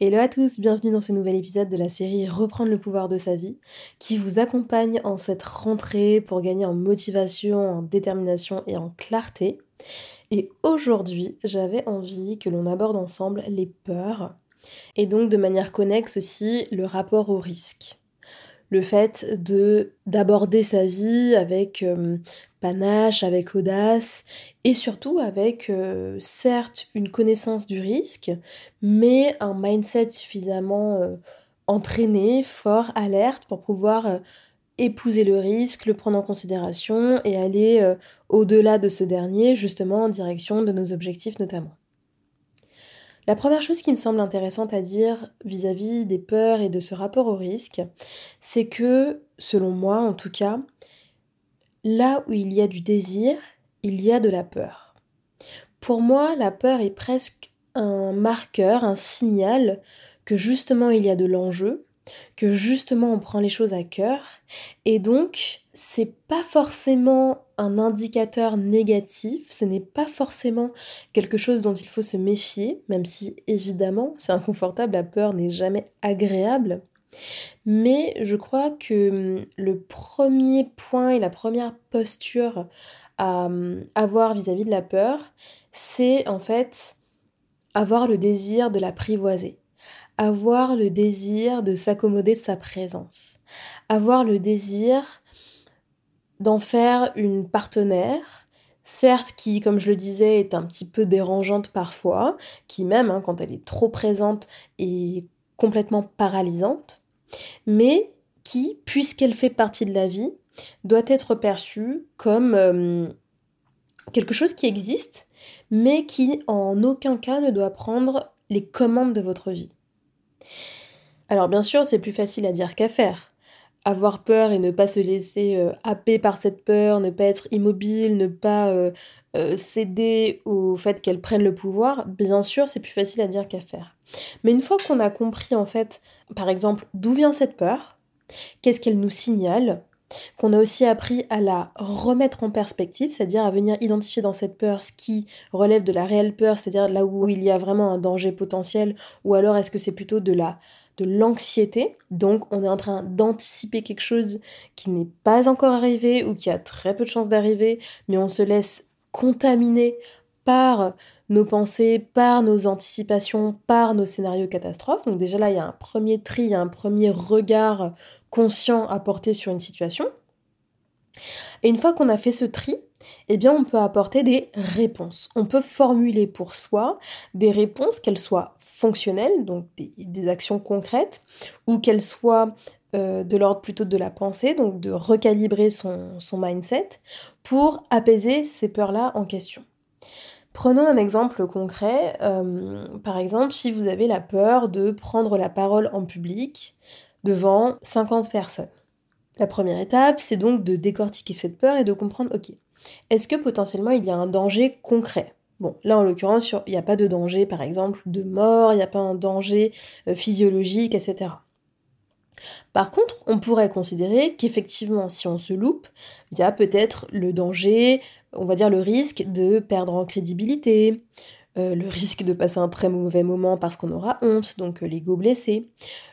Hello à tous, bienvenue dans ce nouvel épisode de la série Reprendre le pouvoir de sa vie, qui vous accompagne en cette rentrée pour gagner en motivation, en détermination et en clarté. Et aujourd'hui, j'avais envie que l'on aborde ensemble les peurs et donc de manière connexe aussi le rapport au risque. Le fait de d'aborder sa vie avec euh, panache, avec audace et surtout avec euh, certes une connaissance du risque, mais un mindset suffisamment euh, entraîné, fort, alerte pour pouvoir épouser le risque, le prendre en considération et aller au-delà de ce dernier, justement en direction de nos objectifs notamment. La première chose qui me semble intéressante à dire vis-à-vis des peurs et de ce rapport au risque, c'est que, selon moi en tout cas, là où il y a du désir, il y a de la peur. Pour moi, la peur est presque un marqueur, un signal que justement il y a de l'enjeu, que justement on prend les choses à cœur et donc c'est pas forcément un indicateur négatif, ce n'est pas forcément quelque chose dont il faut se méfier, même si évidemment c'est inconfortable, la peur n'est jamais agréable. Mais je crois que hum, le premier point et la première posture à hum, avoir vis-à-vis -vis de la peur, c'est en fait avoir le désir de l'apprivoiser avoir le désir de s'accommoder de sa présence, avoir le désir d'en faire une partenaire, certes qui, comme je le disais, est un petit peu dérangeante parfois, qui même, hein, quand elle est trop présente, est complètement paralysante, mais qui, puisqu'elle fait partie de la vie, doit être perçue comme euh, quelque chose qui existe, mais qui en aucun cas ne doit prendre les commandes de votre vie. Alors bien sûr, c'est plus facile à dire qu'à faire. Avoir peur et ne pas se laisser euh, happer par cette peur, ne pas être immobile, ne pas euh, euh, céder au fait qu'elle prenne le pouvoir, bien sûr, c'est plus facile à dire qu'à faire. Mais une fois qu'on a compris en fait, par exemple, d'où vient cette peur, qu'est-ce qu'elle nous signale, qu'on a aussi appris à la remettre en perspective, c'est-à-dire à venir identifier dans cette peur ce qui relève de la réelle peur, c'est-à-dire là où il y a vraiment un danger potentiel, ou alors est-ce que c'est plutôt de la de l'anxiété. Donc on est en train d'anticiper quelque chose qui n'est pas encore arrivé ou qui a très peu de chances d'arriver, mais on se laisse contaminer par nos pensées, par nos anticipations, par nos scénarios catastrophes. Donc déjà là, il y a un premier tri, un premier regard conscient à porter sur une situation. Et une fois qu'on a fait ce tri, eh bien on peut apporter des réponses. On peut formuler pour soi des réponses, qu'elles soient fonctionnelles, donc des, actions concrètes, ou qu'elles soient euh, de l'ordre plutôt de la pensée, donc de recalibrer son, mindset, pour apaiser ces peurs-là en question. Prenons un exemple concret. Euh, par exemple, si vous avez la peur de prendre la parole en public, devant 50 personnes. La première étape, c'est donc de décortiquer cette peur et de comprendre, ok, est-ce que potentiellement il y a un danger concret? Bon, là en l'occurrence, il n'y a pas de danger, par exemple, de mort, il n'y a pas un danger euh, physiologique, etc. Par contre, on pourrait considérer qu'effectivement, si on se loupe, il y a peut-être le danger, on va dire le risque de perdre en crédibilité, euh, le risque de passer un très mauvais moment parce qu'on aura honte, donc euh, l'ego blessé,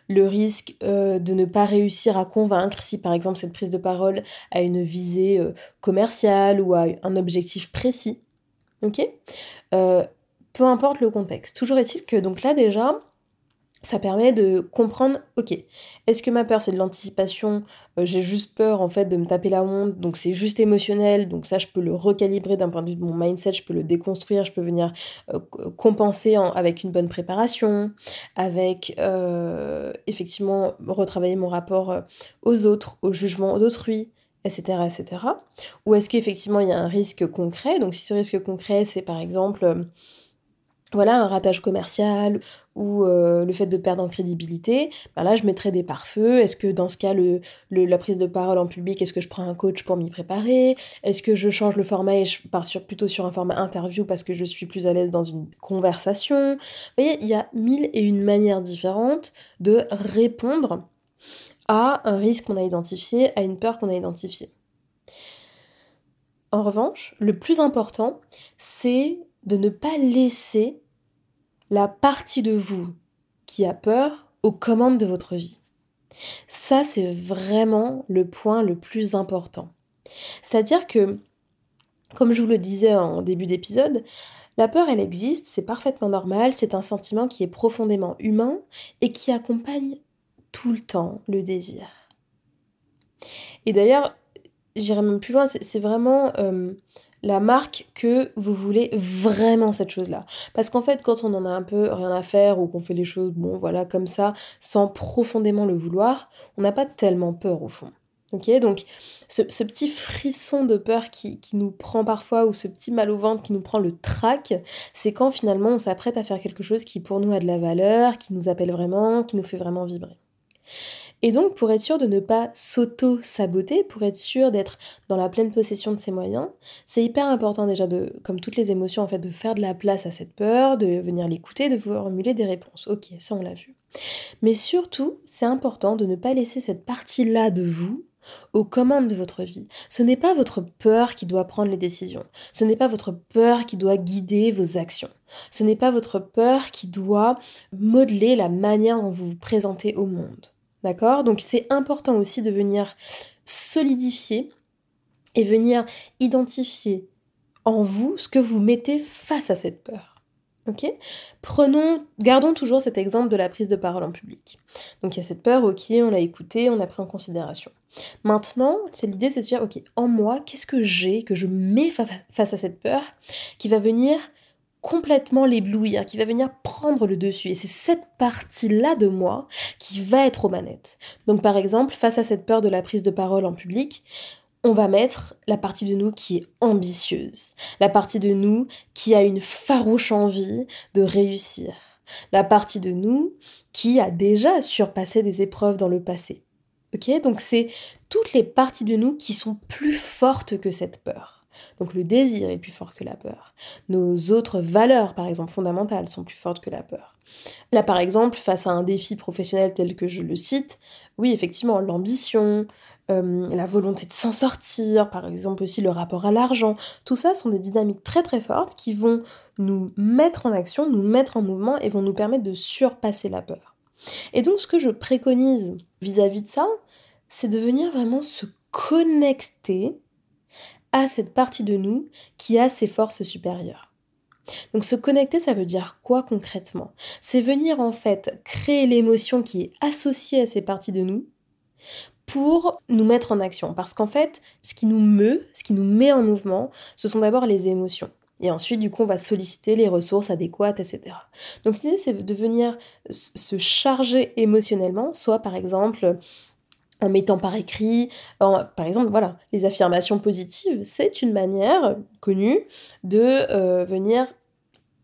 le risque euh, de ne pas réussir à convaincre si par exemple cette prise de parole a une visée commerciale ou a un objectif précis. Ok? Peu importe le contexte. Toujours est-il que donc là déjà, ça permet de comprendre, ok, est-ce que ma peur c'est de l'anticipation, euh, j'ai juste peur en fait de me taper la honte, donc c'est juste émotionnel, donc ça je peux le recalibrer d'un point de vue de mon mindset, je peux le déconstruire, je peux venir euh, compenser avec une bonne préparation, avec euh, effectivement retravailler mon rapport aux autres, au jugement d'autrui, etc., etc. Ou est-ce qu'effectivement il y a un risque concret, donc si ce risque concret c'est par exemple voilà, un ratage commercial ou euh, le fait de perdre en crédibilité, ben là je mettrais des pare-feux. Est-ce que dans ce cas, la prise de parole en public, est-ce que je prends un coach pour m'y préparer? Est-ce que je change le format et je pars plutôt sur un format interview parce que je suis plus à l'aise dans une conversation? Vous voyez, il y a mille et une manières différentes de répondre à un risque qu'on a identifié, à une peur qu'on a identifiée. En revanche, le plus important, c'est de ne pas laisser la partie de vous qui a peur aux commandes de votre vie. Ça, c'est vraiment le point le plus important. C'est-à-dire que, comme je vous le disais en début d'épisode, la peur, elle existe, c'est parfaitement normal, c'est un sentiment qui est profondément humain et qui accompagne tout le temps le désir. Et d'ailleurs, j'irai même plus loin, c'est vraiment euh, la marque que vous voulez vraiment cette chose-là. Parce qu'en fait, quand on en a un peu rien à faire ou qu'on fait les choses, bon, voilà, comme ça, sans profondément le vouloir, on n'a pas tellement peur au fond. Ok, donc ce, petit frisson de peur qui, qui, nous prend parfois, ou ce petit mal au ventre qui nous prend le trac, c'est quand finalement on s'apprête à faire quelque chose qui pour nous a de la valeur, qui nous appelle vraiment, qui nous fait vraiment vibrer. Et donc, pour être sûr de ne pas s'auto-saboter, pour être sûr d'être dans la pleine possession de ses moyens, c'est hyper important déjà de, comme toutes les émotions, en fait, de faire de la place à cette peur, de venir l'écouter, de formuler des réponses. Ok, ça on l'a vu. Mais surtout, c'est important de ne pas laisser cette partie-là de vous aux commandes de votre vie. Ce n'est pas votre peur qui doit prendre les décisions. Ce n'est pas votre peur qui doit guider vos actions. Ce n'est pas votre peur qui doit modeler la manière dont vous vous présentez au monde. D'accord? Donc c'est important aussi de venir solidifier et venir identifier en vous ce que vous mettez face à cette peur. Ok? Prenons, gardons toujours cet exemple de la prise de parole en public. Donc il y a cette peur, ok, on l'a écouté, on a pris en considération. Maintenant, c'est l'idée, c'est de dire, ok, en moi, qu'est-ce que j'ai, que je mets face à cette peur, qui va venir complètement l'éblouir, qui va venir prendre le dessus. Et c'est cette partie-là de moi qui va être aux manettes. Donc par exemple, face à cette peur de la prise de parole en public, on va mettre la partie de nous qui est ambitieuse, la partie de nous qui a une farouche envie de réussir, la partie de nous qui a déjà surpassé des épreuves dans le passé. Ok? Donc c'est toutes les parties de nous qui sont plus fortes que cette peur. Donc le désir est plus fort que la peur. Nos autres valeurs, par exemple, fondamentales, sont plus fortes que la peur. Là, par exemple, face à un défi professionnel tel que je le cite, oui, effectivement, l'ambition, euh, la volonté de s'en sortir, par exemple aussi le rapport à l'argent, tout ça sont des dynamiques très très fortes qui vont nous mettre en action, nous mettre en mouvement et vont nous permettre de surpasser la peur. Et donc ce que je préconise vis-à-vis -vis de ça, c'est de venir vraiment se connecter à cette partie de nous qui a ses forces supérieures. Donc se connecter, ça veut dire quoi concrètement? C'est venir en fait créer l'émotion qui est associée à ces parties de nous pour nous mettre en action. Parce qu'en fait, ce qui nous meut, ce qui nous met en mouvement, ce sont d'abord les émotions. Et ensuite, du coup, on va solliciter les ressources adéquates, etc. Donc l'idée, c'est de venir se charger émotionnellement, soit par exemple en mettant par écrit, par exemple, voilà, les affirmations positives, c'est une manière connue de euh, venir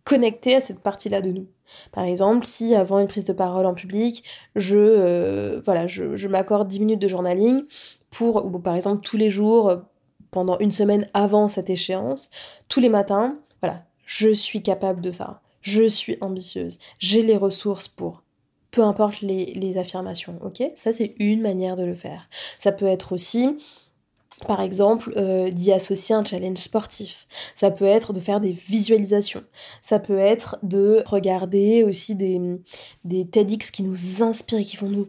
connecter à cette partie-là de nous. Par exemple, si avant une prise de parole en public, je, euh, voilà, je, m'accorde 10 minutes de journaling pour, ou par exemple, tous les jours, pendant une semaine avant cette échéance, tous les matins, voilà, je suis capable de ça, je suis ambitieuse, j'ai les ressources pour peu importe les, affirmations, ok? Ça, c'est une manière de le faire. Ça peut être aussi, par exemple, euh, d'y associer un challenge sportif. Ça peut être de faire des visualisations. Ça peut être de regarder aussi des, des TEDx qui nous inspirent, qui vont nous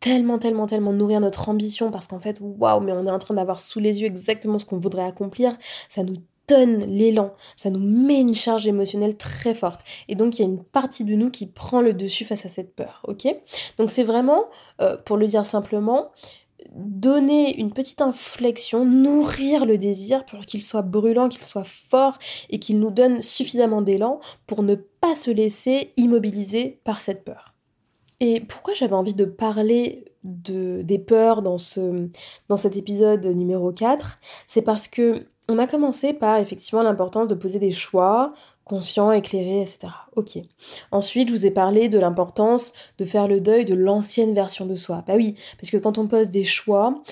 tellement, tellement, tellement nourrir notre ambition parce qu'en fait, waouh, mais on est en train d'avoir sous les yeux exactement ce qu'on voudrait accomplir. Ça nous donne l'élan, ça nous met une charge émotionnelle très forte. Et donc il y a une partie de nous qui prend le dessus face à cette peur, ok? Donc c'est vraiment, euh, pour le dire simplement, donner une petite inflexion, nourrir le désir pour qu'il soit brûlant, qu'il soit fort et qu'il nous donne suffisamment d'élan pour ne pas se laisser immobiliser par cette peur. Et pourquoi j'avais envie de parler de, des peurs dans, dans cet épisode numéro 4 C'est parce que on a commencé par effectivement l'importance de poser des choix conscients, éclairés, etc. Ok. Ensuite, je vous ai parlé de l'importance de faire le deuil de l'ancienne version de soi. Bah oui, parce que quand on pose des choix,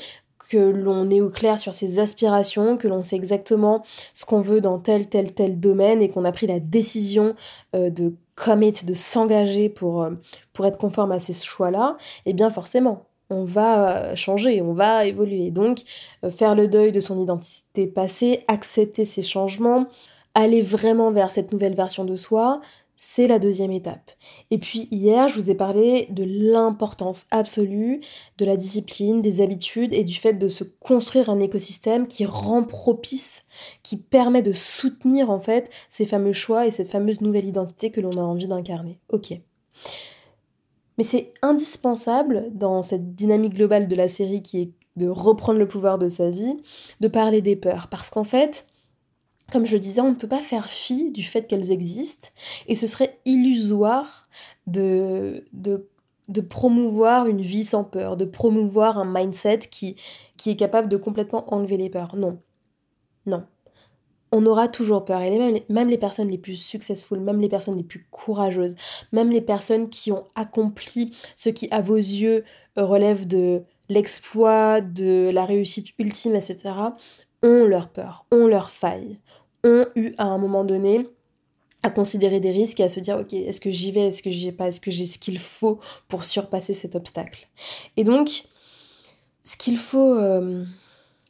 que l'on est au clair sur ses aspirations, que l'on sait exactement ce qu'on veut dans tel, tel, tel domaine et qu'on a pris la décision euh, de commit, de s'engager pour, euh, pour être conforme à ces choix-là, eh bien forcément, on va euh, changer, on va évoluer. Donc, euh, faire le deuil de son identité passée, accepter ces changements, aller vraiment vers cette nouvelle version de soi, c'est la deuxième étape. Et puis hier, je vous ai parlé de l'importance absolue de la discipline, des habitudes et du fait de se construire un écosystème qui rend propice, qui permet de soutenir en fait ces fameux choix et cette fameuse nouvelle identité que l'on a envie d'incarner. Ok. Mais c'est indispensable dans cette dynamique globale de la série qui est de reprendre le pouvoir de sa vie, de parler des peurs. Parce qu'en fait, comme je disais, on ne peut pas faire fi du fait qu'elles existent et ce serait illusoire de, promouvoir une vie sans peur, de promouvoir un mindset qui, qui est capable de complètement enlever les peurs. Non. Non on aura toujours peur. Et même, les personnes les plus successful, même les personnes les plus courageuses, même les personnes qui ont accompli ce qui, à vos yeux, relève de l'exploit, de la réussite ultime, etc., ont leur peur, ont leur faille, ont eu à un moment donné à considérer des risques et à se dire ok est-ce que j'y vais est-ce que j'y vais pas est-ce que j'ai ce qu'il faut pour surpasser cet obstacle? Et donc ce qu'il faut euh,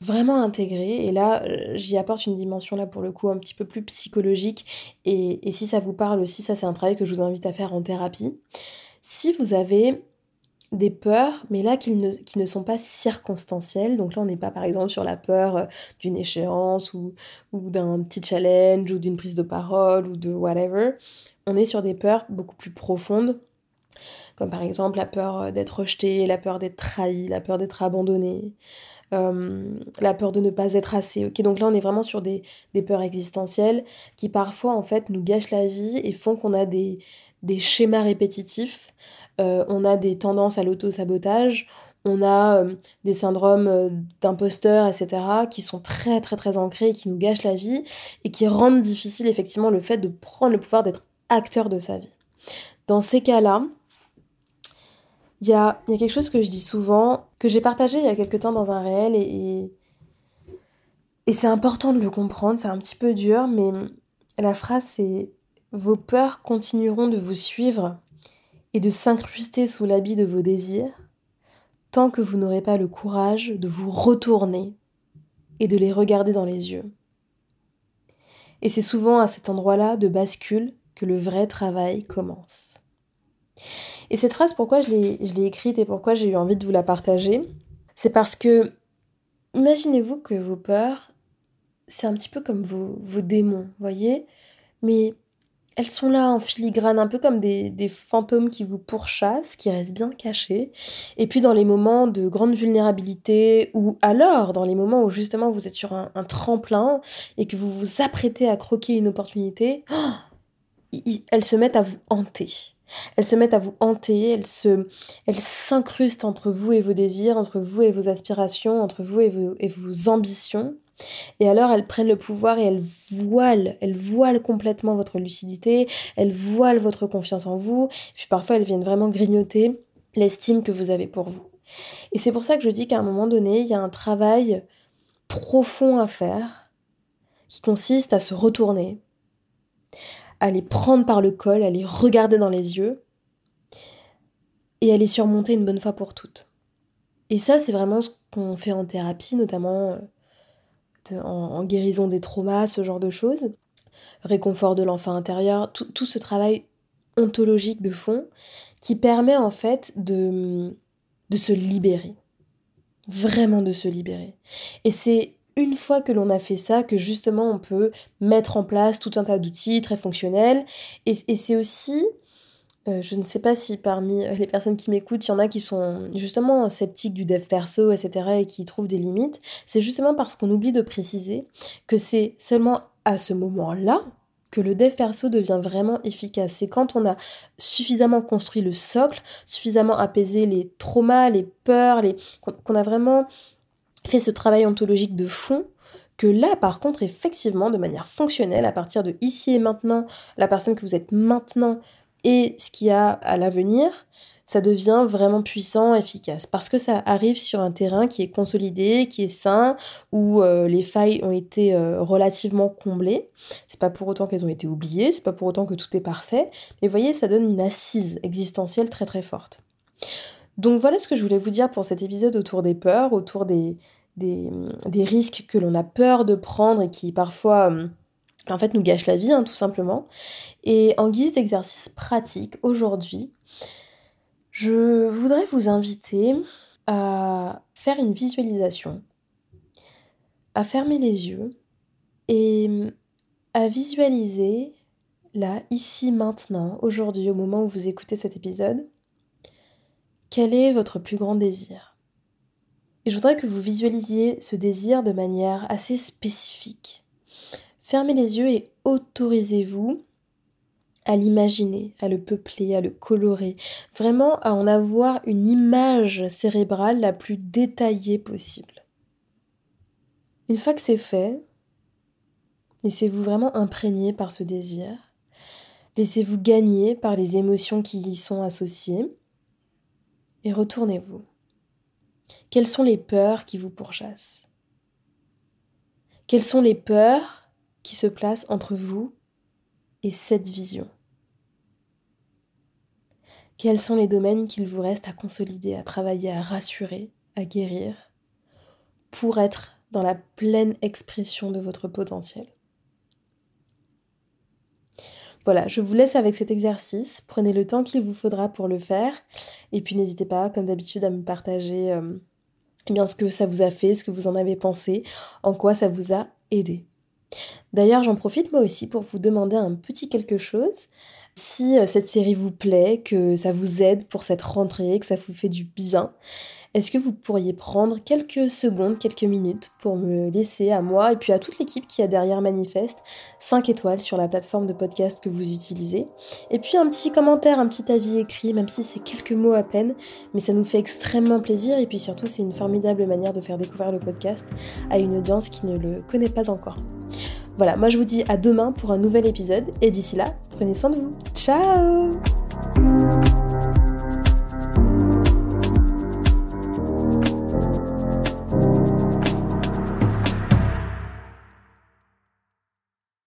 vraiment intégré. Et là, euh, j'y apporte une dimension là pour le coup un petit peu plus psychologique. Et, et si ça vous parle aussi, ça c'est un travail que je vous invite à faire en thérapie. Si vous avez des peurs, mais là qui ne, qui ne sont pas circonstancielles. Donc là, on n'est pas par exemple sur la peur euh, d'une échéance ou, ou d'un petit challenge ou d'une prise de parole ou de whatever. On est sur des peurs beaucoup plus profondes, comme par exemple la peur euh, d'être rejeté, la peur d'être trahi, la peur d'être abandonné, euh, la peur de ne pas être assez. Ok, donc là on est vraiment sur des, peurs existentielles qui parfois en fait nous gâchent la vie et font qu'on a des, des schémas répétitifs, euh, on a des tendances à l'auto-sabotage, on a euh, des syndromes d'imposteur, etc., qui sont très très très ancrés et qui nous gâchent la vie et qui rendent difficile effectivement le fait de prendre le pouvoir d'être acteur de sa vie. Dans ces cas-là, il y a, quelque chose que je dis souvent, que j'ai partagé il y a quelque temps dans un réel, et, et, c'est important de le comprendre, c'est un petit peu dur, mais la phrase c'est Vos peurs continueront de vous suivre et de s'incruster sous l'habit de vos désirs, tant que vous n'aurez pas le courage de vous retourner et de les regarder dans les yeux. Et c'est souvent à cet endroit-là de bascule que le vrai travail commence. Et cette phrase, pourquoi je l'ai écrite et pourquoi j'ai eu envie de vous la partager, c'est parce que imaginez-vous que vos peurs, c'est un petit peu comme vos, vos démons, voyez? Mais elles sont là en filigrane, un peu comme des, fantômes qui vous pourchassent, qui restent bien cachés. Et puis dans les moments de grande vulnérabilité, ou alors dans les moments où justement vous êtes sur un, tremplin et que vous vous apprêtez à croquer une opportunité, elles se mettent à vous hanter. Elles se mettent à vous hanter, elles se, elles s'incrustent entre vous et vos désirs, entre vous et vos aspirations, entre vous et vos, et vos ambitions. Et alors elles prennent le pouvoir et elles voilent, elles voilent complètement votre lucidité, elles voilent votre confiance en vous, puis parfois elles viennent vraiment grignoter l'estime que vous avez pour vous. Et c'est pour ça que je dis qu'à un moment donné, il y a un travail profond à faire qui consiste à se retourner, à les prendre par le col, à les regarder dans les yeux et à les surmonter une bonne fois pour toutes. Et ça, c'est vraiment ce qu'on fait en thérapie, notamment euh, en, guérison des traumas, ce genre de choses. Réconfort de l'enfant intérieur, tout, ce travail ontologique de fond qui permet en fait de, de se libérer. Vraiment de se libérer. Et c'est une fois que l'on a fait ça, que justement on peut mettre en place tout un tas d'outils très fonctionnels. Et, c'est aussi, euh, je ne sais pas si parmi les personnes qui m'écoutent, il y en a qui sont justement sceptiques du dev perso, etc., et qui trouvent des limites. C'est justement parce qu'on oublie de préciser que c'est seulement à ce moment-là que le dev perso devient vraiment efficace. C'est quand on a suffisamment construit le socle, suffisamment apaisé les traumas, les peurs, les... qu'on a vraiment fait ce travail ontologique de fond que là, par contre, effectivement, de manière fonctionnelle, à partir de ici et maintenant, la personne que vous êtes maintenant et ce qu'il y a à l'avenir, ça devient vraiment puissant, efficace. Parce que ça arrive sur un terrain qui est consolidé, qui est sain, où euh, les failles ont été euh, relativement comblées. C'est pas pour autant qu'elles ont été oubliées, c'est pas pour autant que tout est parfait. Mais vous voyez, ça donne une assise existentielle très très forte. Donc voilà ce que je voulais vous dire pour cet épisode autour des peurs, autour des, risques que l'on a peur de prendre et qui parfois euh, en fait nous gâchent la vie hein, tout simplement. Et en guise d'exercice pratique aujourd'hui, je voudrais vous inviter à faire une visualisation, à fermer les yeux et à visualiser là, ici, maintenant, aujourd'hui, au moment où vous écoutez cet épisode, quel est votre plus grand désir? Et je voudrais que vous visualisiez ce désir de manière assez spécifique. Fermez les yeux et autorisez-vous à l'imaginer, à le peupler, à le colorer, vraiment à en avoir une image cérébrale la plus détaillée possible. Une fois que c'est fait, laissez-vous vraiment imprégner par ce désir, laissez-vous gagner par les émotions qui y sont associées, et retournez-vous. Quelles sont les peurs qui vous pourchassent? Quelles sont les peurs qui se placent entre vous et cette vision? Quels sont les domaines qu'il vous reste à consolider, à travailler, à rassurer, à guérir, pour être dans la pleine expression de votre potentiel? Voilà, je vous laisse avec cet exercice. Prenez le temps qu'il vous faudra pour le faire. Et puis n'hésitez pas, comme d'habitude, à me partager euh, eh bien, ce que ça vous a fait, ce que vous en avez pensé, en quoi ça vous a aidé. D'ailleurs, j'en profite moi aussi pour vous demander un petit quelque chose. Si euh, cette série vous plaît, que ça vous aide pour cette rentrée, que ça vous fait du bien, est-ce que vous pourriez prendre quelques secondes, quelques minutes pour me laisser à moi et puis à toute l'équipe qui a derrière Manifeste 5 étoiles sur la plateforme de podcast que vous utilisez? Et puis un petit commentaire, un petit avis écrit, même si c'est quelques mots à peine, mais ça nous fait extrêmement plaisir et puis surtout c'est une formidable manière de faire découvrir le podcast à une audience qui ne le connaît pas encore. Voilà, moi je vous dis à demain pour un nouvel épisode et d'ici là, prenez soin de vous. Ciao